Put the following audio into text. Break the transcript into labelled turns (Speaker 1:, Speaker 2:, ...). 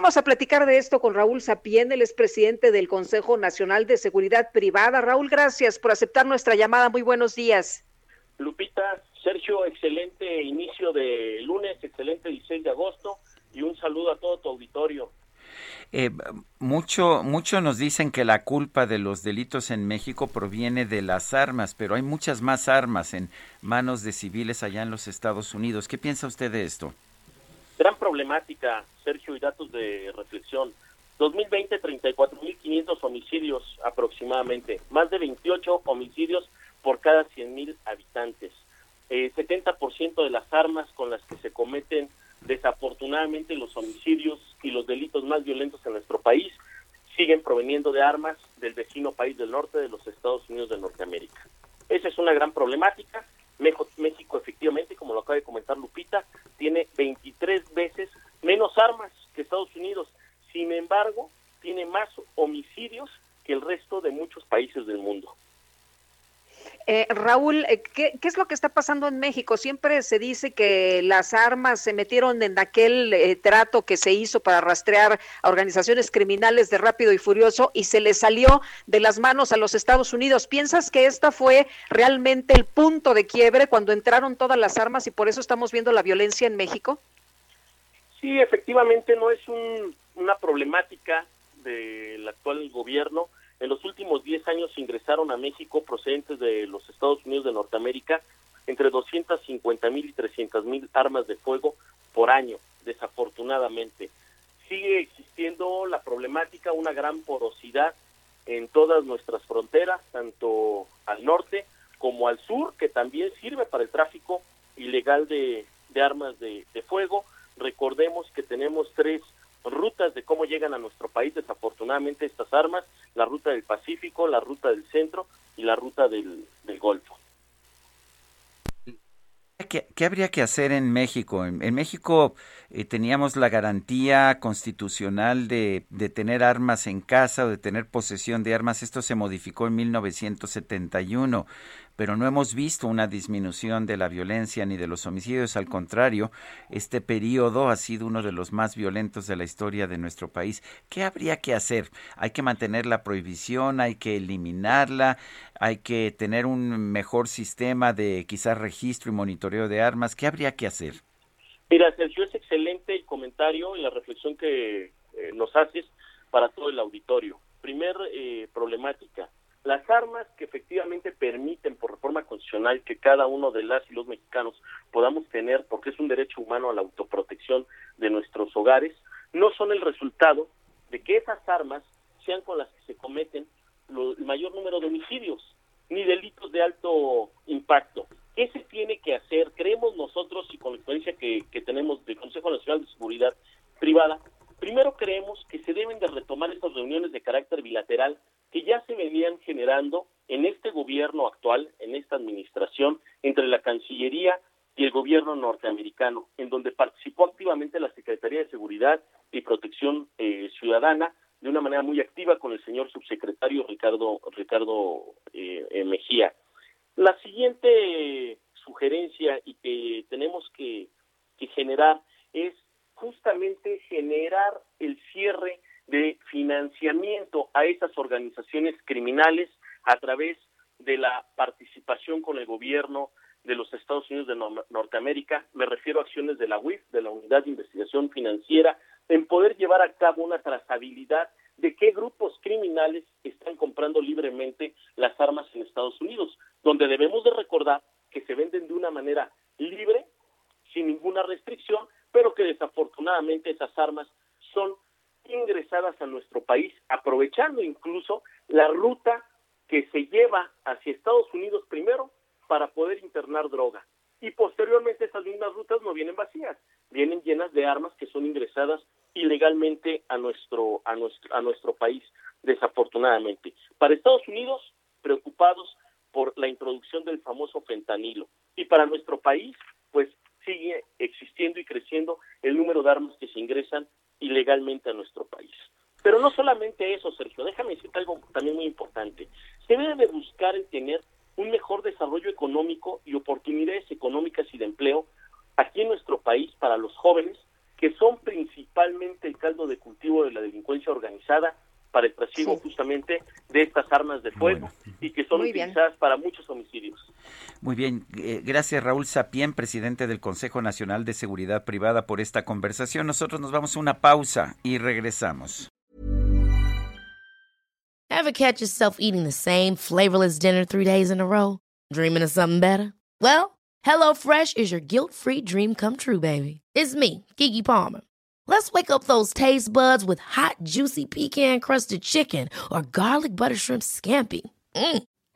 Speaker 1: Vamos a platicar de esto con Raúl Sapien, el presidente del Consejo Nacional de Seguridad Privada. Raúl, gracias por aceptar nuestra llamada. Muy buenos días.
Speaker 2: Lupita, Sergio, excelente inicio de lunes, excelente 16 de agosto y un saludo a todo tu auditorio.
Speaker 3: Eh, mucho, mucho nos dicen que la culpa de los delitos en México proviene de las armas, pero hay muchas más armas en manos de civiles allá en los Estados Unidos. ¿Qué piensa usted de esto?
Speaker 2: Gran problemática, Sergio, y datos de reflexión. 2020, 34.500 homicidios aproximadamente, más de 28 homicidios por cada 100.000 habitantes. Eh, 70% de las armas con las que se cometen desafortunadamente los homicidios y los delitos más violentos en nuestro país siguen proveniendo de armas del vecino país del norte de los Estados Unidos de Norteamérica. Esa es una gran problemática. México efectivamente, como lo acaba de comentar Lupita, tiene 23 veces menos armas que Estados Unidos. Sin embargo, tiene más homicidios que el resto de muchos países del mundo.
Speaker 1: Eh, Raúl, eh, ¿qué, es lo que está pasando en México? Siempre se dice que las armas se metieron en aquel eh, trato que se hizo para rastrear a organizaciones criminales de Rápido y Furioso y se le salió de las manos a los Estados Unidos. ¿Piensas que esta fue realmente el punto de quiebre cuando entraron todas las armas y por eso estamos viendo la violencia en México?
Speaker 2: Sí, efectivamente no es una problemática del actual gobierno en los últimos 10 años ingresaron a México procedentes de los Estados Unidos de Norteamérica entre 250 mil y 300 mil armas de fuego por año, desafortunadamente. Sigue existiendo la problemática, una gran porosidad en todas nuestras fronteras, tanto al norte como al sur, que también sirve para el tráfico ilegal de, armas de fuego. Recordemos que tenemos tres rutas de cómo llegan a nuestro país desafortunadamente estas armas, la ruta del Pacífico, la ruta del centro y la ruta del, Golfo.
Speaker 3: ¿Qué, habría que hacer en México? En, México eh, teníamos la garantía constitucional de, de, tener armas en casa o de tener posesión de armas. Esto se modificó en 1971 pero no hemos visto una disminución de la violencia ni de los homicidios. Al contrario, este periodo ha sido uno de los más violentos de la historia de nuestro país. ¿Qué habría que hacer? ¿Hay que mantener la prohibición? ¿Hay que eliminarla? ¿Hay que tener un mejor sistema de quizás registro y monitoreo de armas? ¿Qué habría que hacer?
Speaker 2: Mira, Sergio, es excelente el comentario y la reflexión que eh, nos haces para todo el auditorio. Primer eh, problemática, las armas que efectivamente permiten por reforma constitucional que cada uno de las y los mexicanos podamos tener, porque es un derecho humano a la autoprotección de nuestros hogares, no son el resultado de que esas armas sean con las que se cometen el mayor número de homicidios ni delitos de alto impacto. ¿Qué se tiene que hacer? Creemos nosotros, y con la experiencia que, tenemos del Consejo Nacional de Seguridad Privada, primero creemos que se deben de retomar estas reuniones de carácter bilateral que ya se venían generando en este gobierno actual, en esta administración, entre la Cancillería y el gobierno norteamericano, en donde participó activamente la Secretaría de Seguridad y Protección eh, Ciudadana de una manera muy activa con el señor subsecretario Ricardo Ricardo eh, eh, Mejía. La siguiente sugerencia y que tenemos que generar es justamente generar el cierre de financiamiento a esas organizaciones criminales a través de la participación con el gobierno de los Estados Unidos de Norteamérica, me refiero a acciones de la UIF, de la Unidad de Investigación Financiera, en poder llevar a cabo una trazabilidad de qué grupos criminales están comprando libremente las armas en Estados Unidos, donde debemos de recordar que se venden de una manera libre, sin ninguna restricción, pero que desafortunadamente esas armas son ingresadas a nuestro país, aprovechando incluso la ruta que se lleva hacia Estados Unidos primero para poder internar droga. y posteriormente esas mismas rutas no vienen vacías, vienen llenas de armas que son ingresadas ilegalmente a nuestro a nuestro a nuestro país desafortunadamente. Para Estados Unidos la introducción del famoso fentanilo y para nuestro país pues sigue existiendo y creciendo el número de armas que se ingresan ilegalmente a nuestro país. Pero no solamente eso, Sergio, déjame decirte algo también muy importante. Se debe de buscar el tener un mejor desarrollo económico y oportunidades económicas y de empleo aquí en nuestro país para los jóvenes, que son principalmente el caldo de cultivo de la delincuencia organizada para el trasiego justamente de estas armas de fuego son utilizadas para muchos homicidios.
Speaker 3: Muy bien, eh, gracias Raúl Sapien, presidente del Consejo Nacional de Seguridad Privada, por esta conversación. Nosotros nos vamos a una pausa y regresamos.
Speaker 4: Ever catch yourself eating the same flavorless dinner three days in a row? Dreaming of something better? Well, HelloFresh is your guilt-free dream come true, baby. It's me, Kiki Palmer. Let's wake up those taste buds with hot, juicy pecan crusted chicken or garlic butter shrimp scampi. Mm.